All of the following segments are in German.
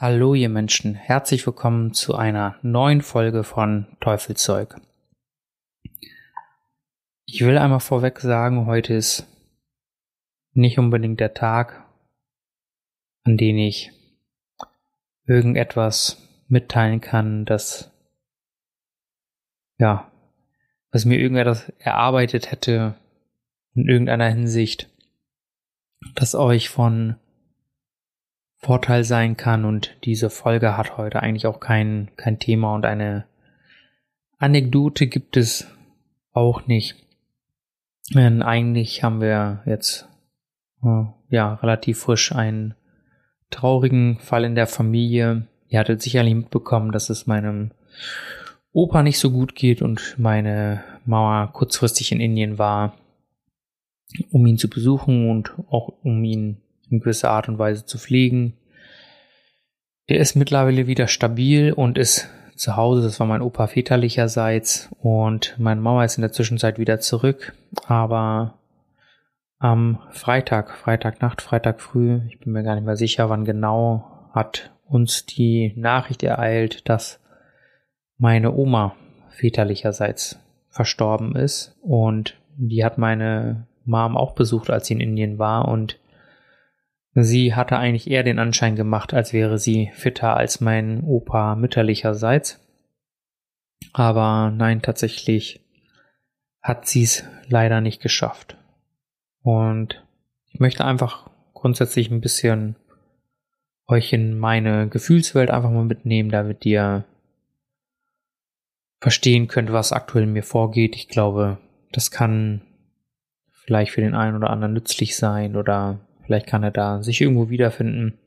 Hallo ihr Menschen, herzlich willkommen zu einer neuen Folge von Teufelzeug. Ich will einmal vorweg sagen, heute ist nicht unbedingt der Tag, an dem ich irgendetwas mitteilen kann, das ja, was mir irgendetwas erarbeitet hätte in irgendeiner Hinsicht, das euch von Vorteil sein kann und diese Folge hat heute eigentlich auch kein, kein Thema und eine Anekdote gibt es auch nicht. Denn eigentlich haben wir jetzt äh, ja relativ frisch einen traurigen Fall in der Familie. Ihr hattet sicherlich mitbekommen, dass es meinem Opa nicht so gut geht und meine Mama kurzfristig in Indien war, um ihn zu besuchen und auch um ihn in gewisser Art und Weise zu pflegen. Der ist mittlerweile wieder stabil und ist zu Hause. Das war mein Opa väterlicherseits und meine Mama ist in der Zwischenzeit wieder zurück. Aber am Freitag, Freitagnacht, Freitag früh, ich bin mir gar nicht mehr sicher, wann genau, hat uns die Nachricht ereilt, dass meine Oma väterlicherseits verstorben ist und die hat meine Mom auch besucht, als sie in Indien war und Sie hatte eigentlich eher den Anschein gemacht, als wäre sie fitter als mein Opa mütterlicherseits. Aber nein, tatsächlich hat sie es leider nicht geschafft. Und ich möchte einfach grundsätzlich ein bisschen euch in meine Gefühlswelt einfach mal mitnehmen, damit ihr verstehen könnt, was aktuell mir vorgeht. Ich glaube, das kann vielleicht für den einen oder anderen nützlich sein oder Vielleicht kann er da sich irgendwo wiederfinden.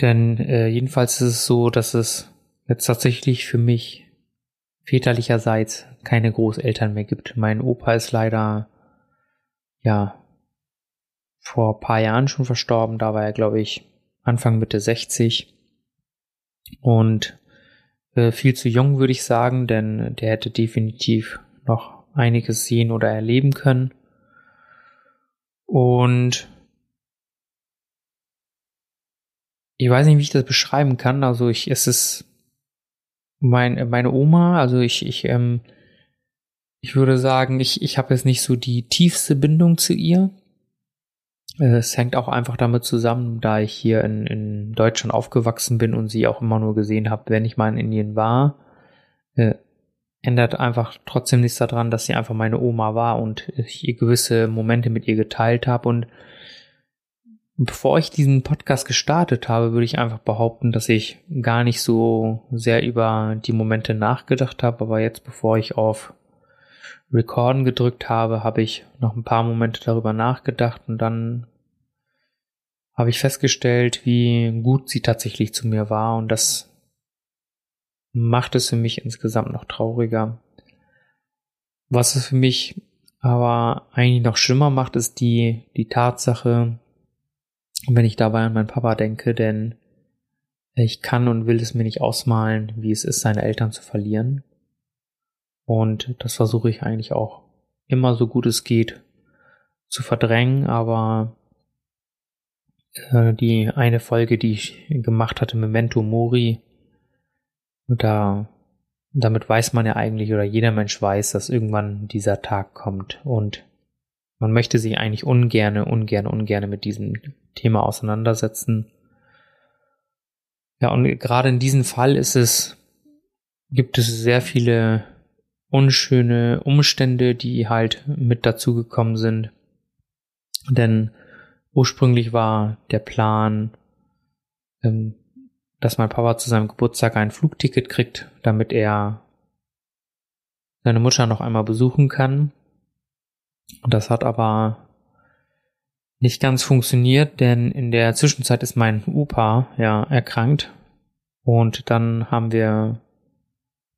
Denn äh, jedenfalls ist es so, dass es jetzt tatsächlich für mich väterlicherseits keine Großeltern mehr gibt. Mein Opa ist leider, ja, vor paar Jahren schon verstorben. Da war er, glaube ich, Anfang Mitte 60. Und äh, viel zu jung, würde ich sagen, denn der hätte definitiv noch einiges sehen oder erleben können. Und ich weiß nicht, wie ich das beschreiben kann. Also ich, es ist mein, meine Oma, also ich, ich, ähm, ich würde sagen, ich, ich habe jetzt nicht so die tiefste Bindung zu ihr. Es hängt auch einfach damit zusammen, da ich hier in, in Deutschland aufgewachsen bin und sie auch immer nur gesehen habe, wenn ich mal in Indien war. Äh, ändert einfach trotzdem nichts daran, dass sie einfach meine Oma war und ich gewisse Momente mit ihr geteilt habe. Und bevor ich diesen Podcast gestartet habe, würde ich einfach behaupten, dass ich gar nicht so sehr über die Momente nachgedacht habe. Aber jetzt, bevor ich auf Recorden gedrückt habe, habe ich noch ein paar Momente darüber nachgedacht und dann habe ich festgestellt, wie gut sie tatsächlich zu mir war und das macht es für mich insgesamt noch trauriger. Was es für mich aber eigentlich noch schlimmer macht, ist die, die Tatsache, wenn ich dabei an meinen Papa denke, denn ich kann und will es mir nicht ausmalen, wie es ist, seine Eltern zu verlieren. Und das versuche ich eigentlich auch immer so gut es geht zu verdrängen, aber äh, die eine Folge, die ich gemacht hatte, Memento Mori, da, damit weiß man ja eigentlich oder jeder Mensch weiß, dass irgendwann dieser Tag kommt und man möchte sich eigentlich ungerne, ungerne, ungerne mit diesem Thema auseinandersetzen. Ja, und gerade in diesem Fall ist es, gibt es sehr viele unschöne Umstände, die halt mit dazugekommen sind. Denn ursprünglich war der Plan, ähm, dass mein Papa zu seinem Geburtstag ein Flugticket kriegt, damit er seine Mutter noch einmal besuchen kann. Und das hat aber nicht ganz funktioniert, denn in der Zwischenzeit ist mein Opa ja erkrankt und dann haben wir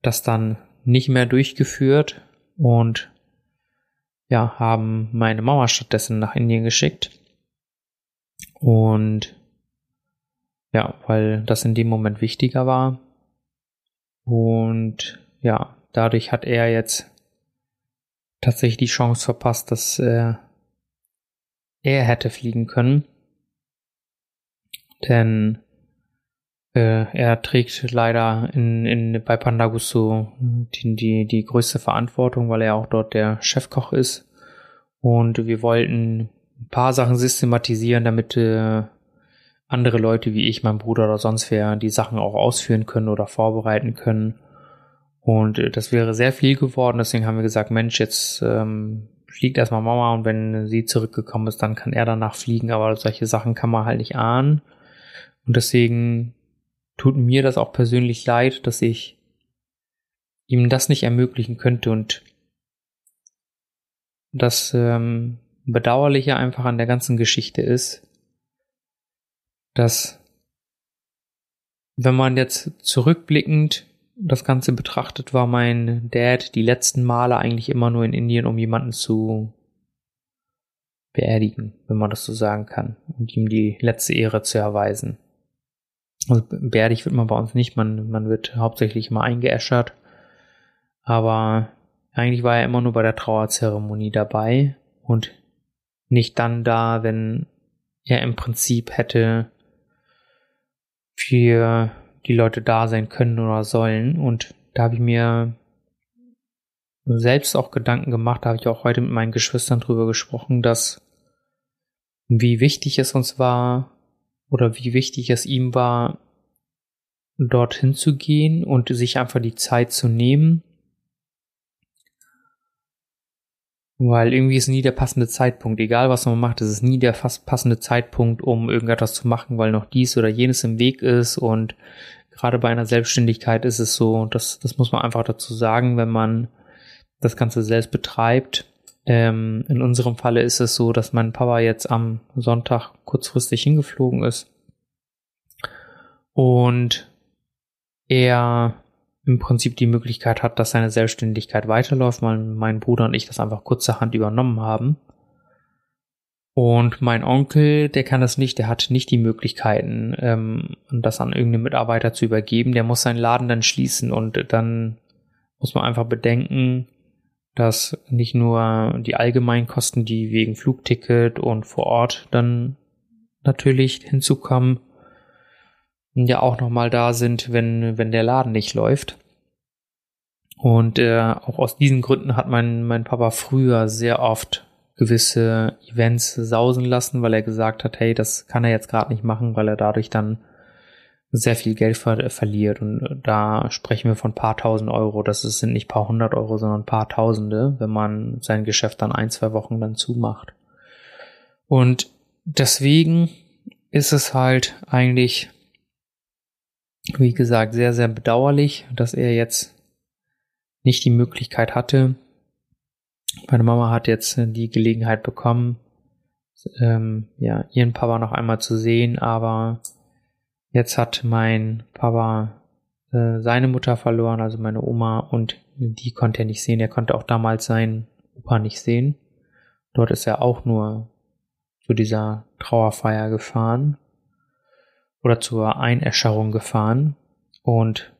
das dann nicht mehr durchgeführt und ja, haben meine Mama stattdessen nach Indien geschickt. Und ja, weil das in dem Moment wichtiger war. Und ja, dadurch hat er jetzt tatsächlich die Chance verpasst, dass äh, er hätte fliegen können. denn äh, er trägt leider in, in, bei Pandagusto die, die, die größte Verantwortung, weil er auch dort der Chefkoch ist. Und wir wollten ein paar Sachen systematisieren, damit äh, andere Leute wie ich, mein Bruder oder sonst wer die Sachen auch ausführen können oder vorbereiten können. Und äh, das wäre sehr viel geworden. Deswegen haben wir gesagt, Mensch, jetzt ähm, fliegt erstmal Mama und wenn sie zurückgekommen ist, dann kann er danach fliegen. Aber solche Sachen kann man halt nicht ahnen. Und deswegen tut mir das auch persönlich leid, dass ich ihm das nicht ermöglichen könnte. Und das ähm, Bedauerliche einfach an der ganzen Geschichte ist, dass wenn man jetzt zurückblickend das Ganze betrachtet, war mein Dad die letzten Male eigentlich immer nur in Indien, um jemanden zu beerdigen, wenn man das so sagen kann, und ihm die letzte Ehre zu erweisen. Also beerdigt wird man bei uns nicht, man, man wird hauptsächlich immer eingeäschert, aber eigentlich war er immer nur bei der Trauerzeremonie dabei und nicht dann da, wenn er im Prinzip hätte für die Leute da sein können oder sollen. Und da habe ich mir selbst auch Gedanken gemacht, da habe ich auch heute mit meinen Geschwistern drüber gesprochen, dass wie wichtig es uns war oder wie wichtig es ihm war, dorthin zu gehen und sich einfach die Zeit zu nehmen Weil irgendwie ist nie der passende Zeitpunkt. Egal was man macht, es ist nie der fast passende Zeitpunkt, um irgendetwas zu machen, weil noch dies oder jenes im Weg ist. Und gerade bei einer Selbstständigkeit ist es so, das, das muss man einfach dazu sagen, wenn man das Ganze selbst betreibt. Ähm, in unserem Falle ist es so, dass mein Papa jetzt am Sonntag kurzfristig hingeflogen ist. Und er im Prinzip die Möglichkeit hat, dass seine Selbstständigkeit weiterläuft, weil mein Bruder und ich das einfach kurzerhand übernommen haben. Und mein Onkel, der kann das nicht, der hat nicht die Möglichkeiten, ähm, das an irgendeinen Mitarbeiter zu übergeben. Der muss seinen Laden dann schließen und dann muss man einfach bedenken, dass nicht nur die allgemeinen Kosten, die wegen Flugticket und vor Ort dann natürlich hinzukommen, ja auch nochmal da sind, wenn, wenn der Laden nicht läuft. Und äh, auch aus diesen Gründen hat mein, mein Papa früher sehr oft gewisse Events sausen lassen, weil er gesagt hat, hey, das kann er jetzt gerade nicht machen, weil er dadurch dann sehr viel Geld ver verliert. Und da sprechen wir von paar tausend Euro. Das sind nicht paar hundert Euro, sondern paar Tausende, wenn man sein Geschäft dann ein, zwei Wochen dann zumacht. Und deswegen ist es halt eigentlich wie gesagt, sehr, sehr bedauerlich, dass er jetzt nicht die Möglichkeit hatte. Meine Mama hat jetzt die Gelegenheit bekommen, ähm, ja, ihren Papa noch einmal zu sehen, aber jetzt hat mein Papa äh, seine Mutter verloren, also meine Oma, und die konnte er nicht sehen. Er konnte auch damals seinen Opa nicht sehen. Dort ist er auch nur zu dieser Trauerfeier gefahren oder zur Einäscherung gefahren. Und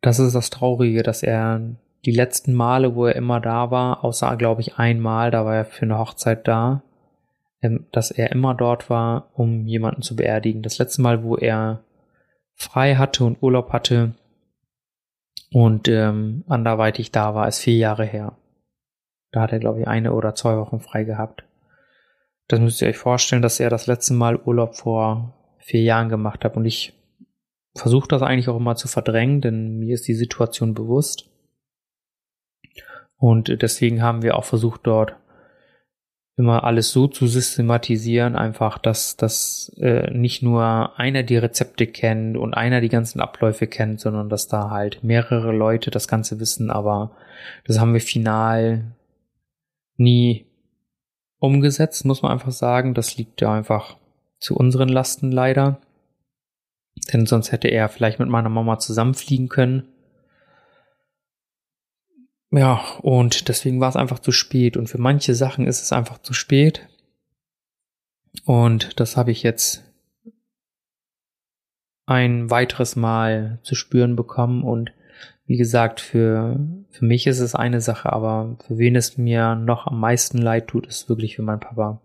das ist das Traurige, dass er die letzten Male, wo er immer da war, außer glaube ich einmal, da war er für eine Hochzeit da, ähm, dass er immer dort war, um jemanden zu beerdigen. Das letzte Mal, wo er frei hatte und Urlaub hatte und ähm, anderweitig da war, ist vier Jahre her. Da hat er, glaube ich, eine oder zwei Wochen frei gehabt. Das müsst ihr euch vorstellen, dass er das letzte Mal Urlaub vor vier Jahren gemacht habe. Und ich versuche das eigentlich auch immer zu verdrängen, denn mir ist die Situation bewusst. Und deswegen haben wir auch versucht, dort immer alles so zu systematisieren, einfach, dass, dass äh, nicht nur einer die Rezepte kennt und einer die ganzen Abläufe kennt, sondern dass da halt mehrere Leute das Ganze wissen, aber das haben wir final nie umgesetzt, muss man einfach sagen. Das liegt ja einfach zu unseren Lasten leider. Denn sonst hätte er vielleicht mit meiner Mama zusammenfliegen können. Ja, und deswegen war es einfach zu spät. Und für manche Sachen ist es einfach zu spät. Und das habe ich jetzt ein weiteres Mal zu spüren bekommen. Und wie gesagt, für, für mich ist es eine Sache, aber für wen es mir noch am meisten leid tut, ist wirklich für meinen Papa.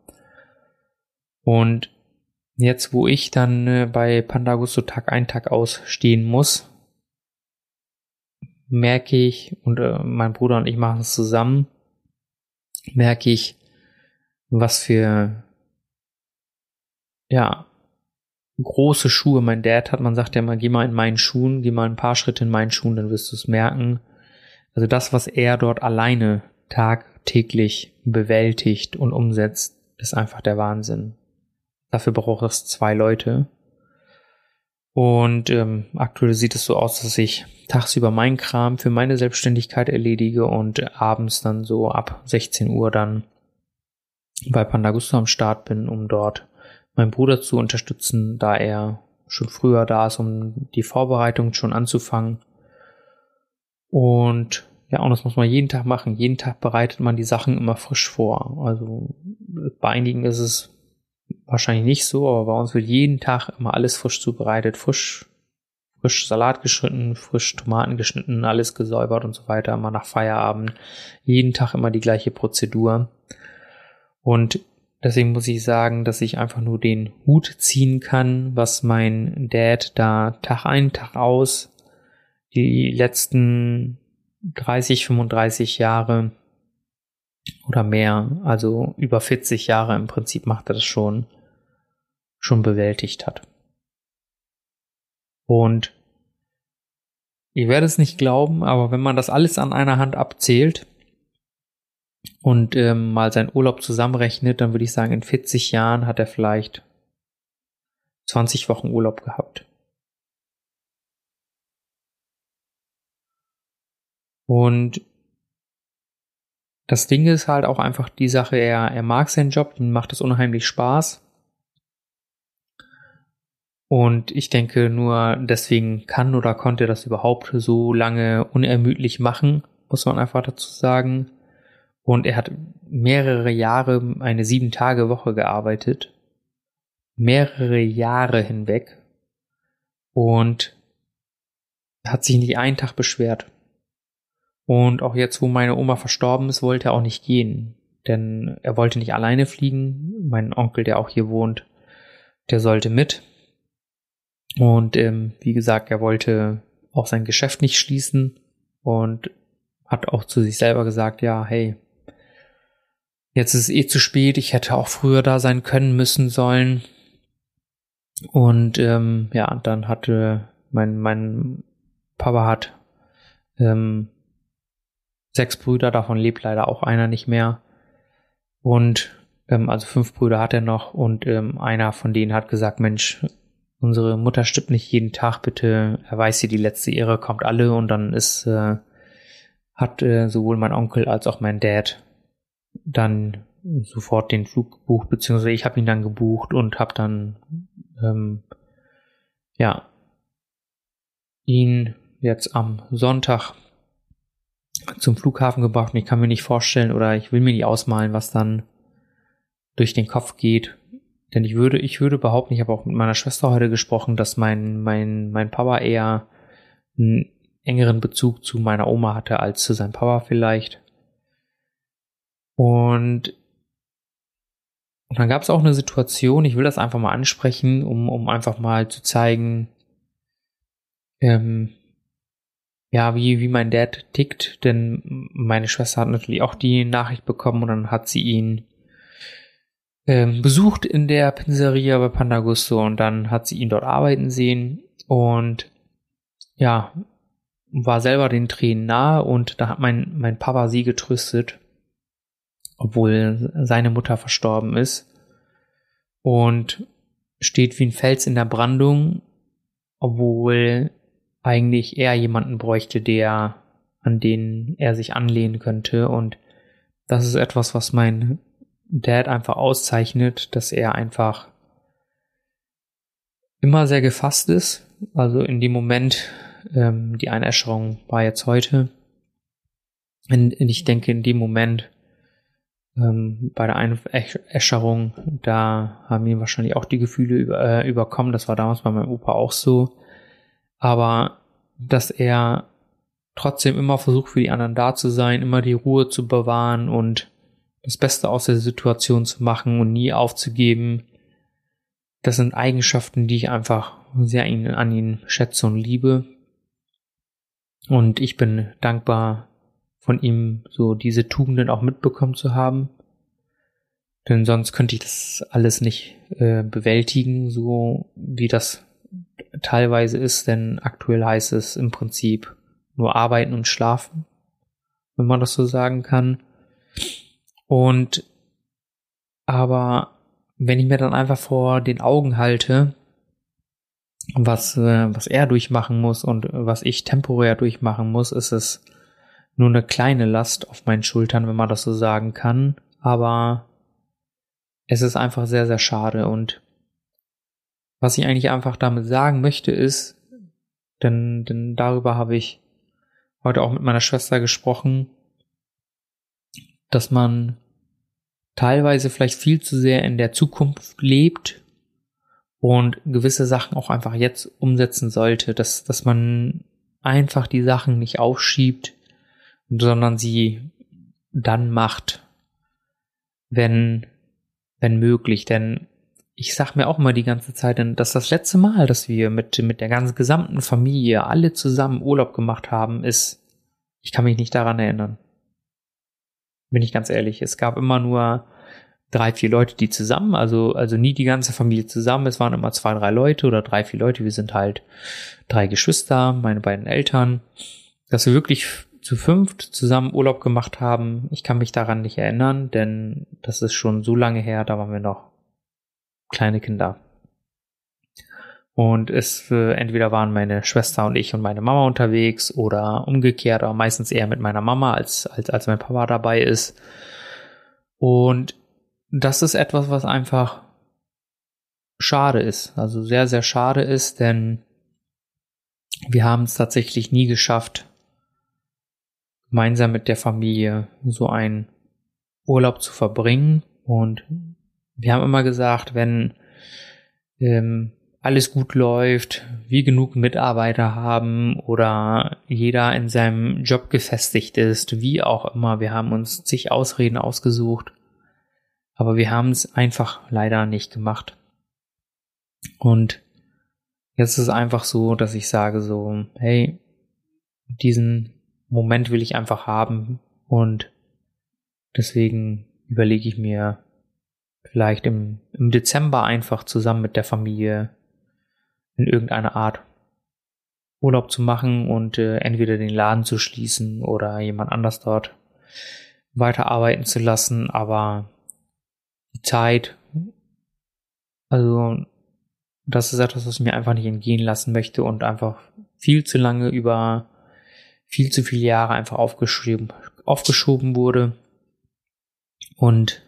Und jetzt, wo ich dann äh, bei Pandagusto Tag ein, Tag aus stehen muss, merke ich, und äh, mein Bruder und ich machen es zusammen, merke ich, was für, ja, große Schuhe mein Dad hat. Man sagt ja immer, geh mal in meinen Schuhen, geh mal ein paar Schritte in meinen Schuhen, dann wirst du es merken. Also das, was er dort alleine tagtäglich bewältigt und umsetzt, ist einfach der Wahnsinn. Dafür braucht es zwei Leute. Und ähm, aktuell sieht es so aus, dass ich tagsüber meinen Kram für meine Selbstständigkeit erledige und abends dann so ab 16 Uhr dann bei Pandagusto am Start bin, um dort meinen Bruder zu unterstützen, da er schon früher da ist, um die Vorbereitung schon anzufangen. Und ja, und das muss man jeden Tag machen. Jeden Tag bereitet man die Sachen immer frisch vor. Also bei einigen ist es wahrscheinlich nicht so, aber bei uns wird jeden Tag immer alles frisch zubereitet, frisch, frisch Salat geschnitten, frisch Tomaten geschnitten, alles gesäubert und so weiter, immer nach Feierabend. Jeden Tag immer die gleiche Prozedur. Und deswegen muss ich sagen, dass ich einfach nur den Hut ziehen kann, was mein Dad da Tag ein, Tag aus die letzten 30, 35 Jahre oder mehr, also über 40 Jahre im Prinzip macht er das schon, schon bewältigt hat. Und ihr werdet es nicht glauben, aber wenn man das alles an einer Hand abzählt und ähm, mal seinen Urlaub zusammenrechnet, dann würde ich sagen, in 40 Jahren hat er vielleicht 20 Wochen Urlaub gehabt. Und das Ding ist halt auch einfach die Sache, er, er mag seinen Job, ihm macht es unheimlich Spaß. Und ich denke, nur deswegen kann oder konnte das überhaupt so lange unermüdlich machen, muss man einfach dazu sagen. Und er hat mehrere Jahre eine sieben Tage Woche gearbeitet. Mehrere Jahre hinweg. Und hat sich nicht einen Tag beschwert. Und auch jetzt, wo meine Oma verstorben ist, wollte er auch nicht gehen. Denn er wollte nicht alleine fliegen. Mein Onkel, der auch hier wohnt, der sollte mit. Und ähm, wie gesagt, er wollte auch sein Geschäft nicht schließen und hat auch zu sich selber gesagt, ja, hey, jetzt ist es eh zu spät, ich hätte auch früher da sein können müssen sollen. Und ähm, ja, dann hatte mein, mein Papa hat ähm, sechs Brüder, davon lebt leider auch einer nicht mehr. Und ähm, also fünf Brüder hat er noch und ähm, einer von denen hat gesagt, Mensch, unsere Mutter stirbt nicht jeden Tag, bitte erweist sie die letzte Ehre, kommt alle und dann ist, äh, hat äh, sowohl mein Onkel als auch mein Dad dann sofort den Flug gebucht, beziehungsweise ich habe ihn dann gebucht und habe dann ähm, ja ihn jetzt am Sonntag zum Flughafen gebracht und ich kann mir nicht vorstellen oder ich will mir nicht ausmalen, was dann durch den Kopf geht. Denn ich würde, ich würde behaupten, ich habe auch mit meiner Schwester heute gesprochen, dass mein, mein, mein Papa eher einen engeren Bezug zu meiner Oma hatte als zu seinem Papa vielleicht. Und, und dann gab es auch eine Situation, ich will das einfach mal ansprechen, um, um einfach mal zu zeigen, ähm, ja, wie, wie mein Dad tickt, denn meine Schwester hat natürlich auch die Nachricht bekommen und dann hat sie ihn ähm, besucht in der Pizzeria bei Pandagusto und dann hat sie ihn dort arbeiten sehen und ja, war selber den Tränen nahe und da hat mein, mein Papa sie getröstet, obwohl seine Mutter verstorben ist und steht wie ein Fels in der Brandung, obwohl eigentlich eher jemanden bräuchte, der, an den er sich anlehnen könnte. Und das ist etwas, was mein Dad einfach auszeichnet, dass er einfach immer sehr gefasst ist. Also in dem Moment, ähm, die Einäscherung war jetzt heute. Und ich denke, in dem Moment ähm, bei der Einäscherung, da haben ihn wahrscheinlich auch die Gefühle über, äh, überkommen. Das war damals bei meinem Opa auch so aber dass er trotzdem immer versucht, für die anderen da zu sein, immer die Ruhe zu bewahren und das Beste aus der Situation zu machen und nie aufzugeben. das sind Eigenschaften, die ich einfach sehr an ihn schätze und liebe. Und ich bin dankbar, von ihm so diese Tugenden auch mitbekommen zu haben. Denn sonst könnte ich das alles nicht äh, bewältigen, so wie das teilweise ist, denn aktuell heißt es im Prinzip nur arbeiten und schlafen, wenn man das so sagen kann. Und aber wenn ich mir dann einfach vor den Augen halte, was, äh, was er durchmachen muss und was ich temporär durchmachen muss, ist es nur eine kleine Last auf meinen Schultern, wenn man das so sagen kann. Aber es ist einfach sehr, sehr schade. Und was ich eigentlich einfach damit sagen möchte, ist, denn, denn darüber habe ich heute auch mit meiner Schwester gesprochen, dass man teilweise vielleicht viel zu sehr in der Zukunft lebt und gewisse Sachen auch einfach jetzt umsetzen sollte, dass, dass man einfach die Sachen nicht aufschiebt, sondern sie dann macht, wenn, wenn möglich. Denn ich sag mir auch immer die ganze Zeit, denn das ist das letzte Mal, dass wir mit, mit der ganzen gesamten Familie alle zusammen Urlaub gemacht haben, ist, ich kann mich nicht daran erinnern. Bin ich ganz ehrlich. Es gab immer nur drei, vier Leute, die zusammen, also, also nie die ganze Familie zusammen. Es waren immer zwei, drei Leute oder drei, vier Leute. Wir sind halt drei Geschwister, meine beiden Eltern, dass wir wirklich zu fünft zusammen Urlaub gemacht haben. Ich kann mich daran nicht erinnern, denn das ist schon so lange her, da waren wir noch kleine Kinder. Und es äh, entweder waren meine Schwester und ich und meine Mama unterwegs oder umgekehrt, aber meistens eher mit meiner Mama, als, als, als mein Papa dabei ist. Und das ist etwas, was einfach schade ist. Also sehr, sehr schade ist, denn wir haben es tatsächlich nie geschafft, gemeinsam mit der Familie so einen Urlaub zu verbringen. Und wir haben immer gesagt, wenn ähm, alles gut läuft, wir genug Mitarbeiter haben oder jeder in seinem Job gefestigt ist, wie auch immer, wir haben uns zig Ausreden ausgesucht, aber wir haben es einfach leider nicht gemacht. Und jetzt ist es einfach so, dass ich sage so, hey, diesen Moment will ich einfach haben und deswegen überlege ich mir vielleicht im, im Dezember einfach zusammen mit der Familie in irgendeiner Art Urlaub zu machen und äh, entweder den Laden zu schließen oder jemand anders dort weiterarbeiten zu lassen, aber die Zeit, also das ist etwas, was ich mir einfach nicht entgehen lassen möchte und einfach viel zu lange über viel zu viele Jahre einfach aufgeschoben, aufgeschoben wurde. Und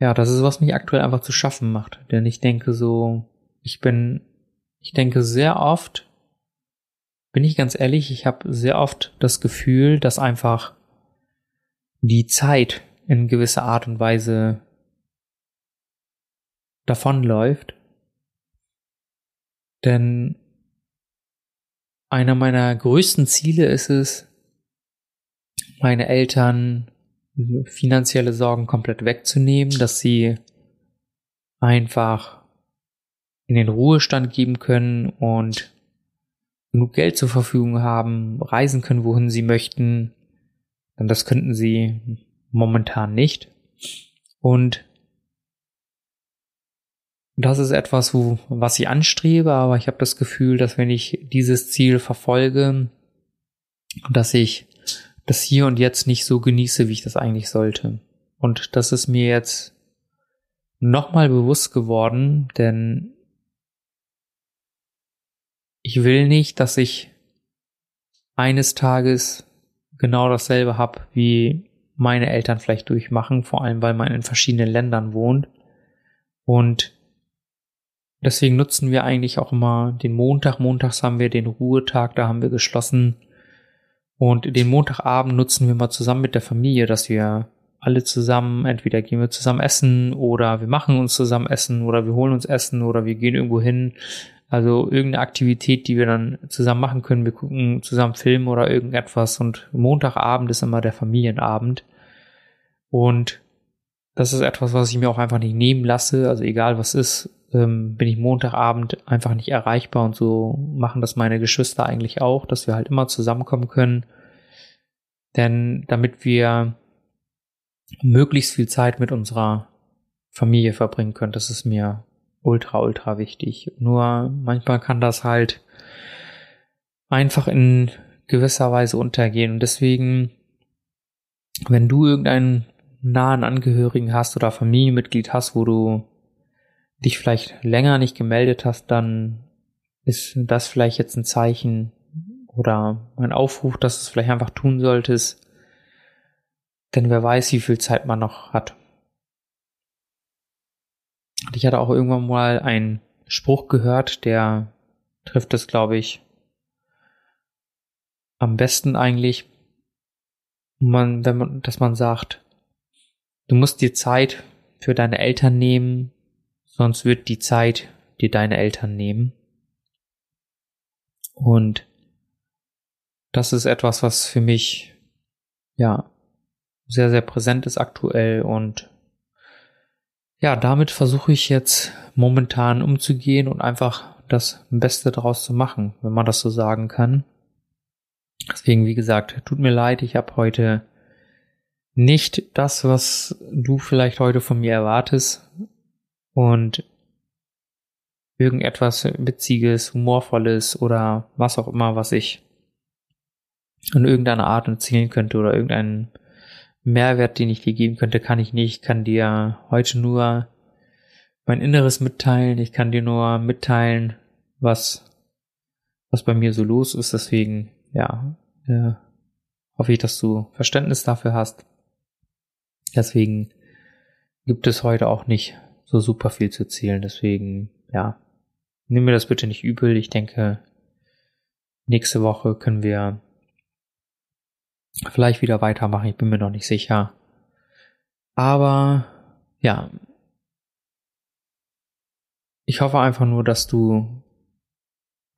ja, das ist, was mich aktuell einfach zu schaffen macht. Denn ich denke so, ich bin, ich denke sehr oft, bin ich ganz ehrlich, ich habe sehr oft das Gefühl, dass einfach die Zeit in gewisser Art und Weise davonläuft. Denn einer meiner größten Ziele ist es, meine Eltern finanzielle Sorgen komplett wegzunehmen, dass sie einfach in den Ruhestand geben können und genug Geld zur Verfügung haben, reisen können, wohin sie möchten. Denn das könnten sie momentan nicht. Und das ist etwas, wo, was ich anstrebe, aber ich habe das Gefühl, dass wenn ich dieses Ziel verfolge, dass ich das hier und jetzt nicht so genieße, wie ich das eigentlich sollte. Und das ist mir jetzt nochmal bewusst geworden, denn ich will nicht, dass ich eines Tages genau dasselbe habe, wie meine Eltern vielleicht durchmachen, vor allem weil man in verschiedenen Ländern wohnt. Und deswegen nutzen wir eigentlich auch immer den Montag. Montags haben wir den Ruhetag, da haben wir geschlossen. Und den Montagabend nutzen wir mal zusammen mit der Familie, dass wir alle zusammen, entweder gehen wir zusammen essen oder wir machen uns zusammen essen oder wir holen uns Essen oder wir gehen irgendwo hin. Also irgendeine Aktivität, die wir dann zusammen machen können. Wir gucken zusammen Film oder irgendetwas und Montagabend ist immer der Familienabend. Und das ist etwas, was ich mir auch einfach nicht nehmen lasse. Also egal was ist, ähm, bin ich Montagabend einfach nicht erreichbar und so machen das meine Geschwister eigentlich auch, dass wir halt immer zusammenkommen können. Denn damit wir möglichst viel Zeit mit unserer Familie verbringen können, das ist mir ultra, ultra wichtig. Nur manchmal kann das halt einfach in gewisser Weise untergehen. Und deswegen, wenn du irgendeinen nahen Angehörigen hast oder Familienmitglied hast, wo du dich vielleicht länger nicht gemeldet hast, dann ist das vielleicht jetzt ein Zeichen oder ein Aufruf, dass du es vielleicht einfach tun solltest. Denn wer weiß, wie viel Zeit man noch hat. Und ich hatte auch irgendwann mal einen Spruch gehört, der trifft es, glaube ich, am besten eigentlich, man, wenn man, dass man sagt, du musst dir Zeit für deine Eltern nehmen, sonst wird die Zeit dir deine Eltern nehmen. Und das ist etwas, was für mich, ja, sehr, sehr präsent ist aktuell und ja, damit versuche ich jetzt momentan umzugehen und einfach das Beste daraus zu machen, wenn man das so sagen kann. Deswegen, wie gesagt, tut mir leid, ich habe heute nicht das, was du vielleicht heute von mir erwartest und irgendetwas Witziges, Humorvolles oder was auch immer, was ich in irgendeiner Art erzählen könnte oder irgendeinen Mehrwert, den ich dir geben könnte, kann ich nicht. Ich kann dir heute nur mein Inneres mitteilen. Ich kann dir nur mitteilen, was, was bei mir so los ist. Deswegen, ja, äh, hoffe ich, dass du Verständnis dafür hast. Deswegen gibt es heute auch nicht so super viel zu zählen. Deswegen, ja, nimm mir das bitte nicht übel. Ich denke, nächste Woche können wir vielleicht wieder weitermachen. Ich bin mir noch nicht sicher. Aber ja, ich hoffe einfach nur, dass du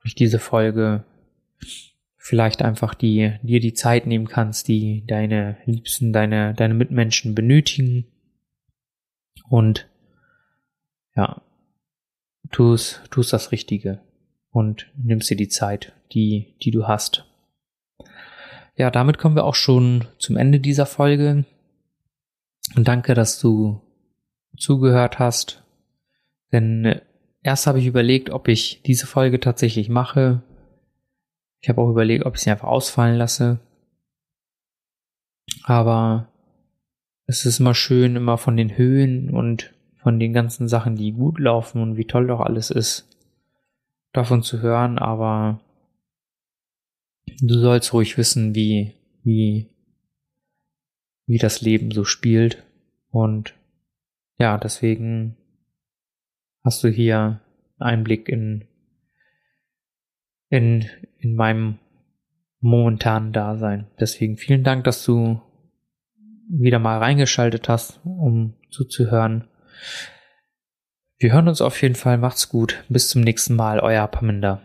durch diese Folge vielleicht einfach die, dir die Zeit nehmen kannst, die deine Liebsten, deine, deine Mitmenschen benötigen. Und ja, tust, tust das Richtige und nimmst dir die Zeit, die, die du hast. Ja, damit kommen wir auch schon zum Ende dieser Folge. Und danke, dass du zugehört hast. Denn äh, erst habe ich überlegt, ob ich diese Folge tatsächlich mache. Ich habe auch überlegt, ob ich sie einfach ausfallen lasse. Aber es ist immer schön, immer von den Höhen und von den ganzen Sachen, die gut laufen und wie toll doch alles ist, davon zu hören. Aber du sollst ruhig wissen, wie, wie, wie das Leben so spielt. Und ja, deswegen hast du hier Einblick in, in, in meinem momentanen Dasein. Deswegen vielen Dank, dass du wieder mal reingeschaltet hast, um zuzuhören. Wir hören uns auf jeden Fall. Macht's gut. Bis zum nächsten Mal. Euer Paminda.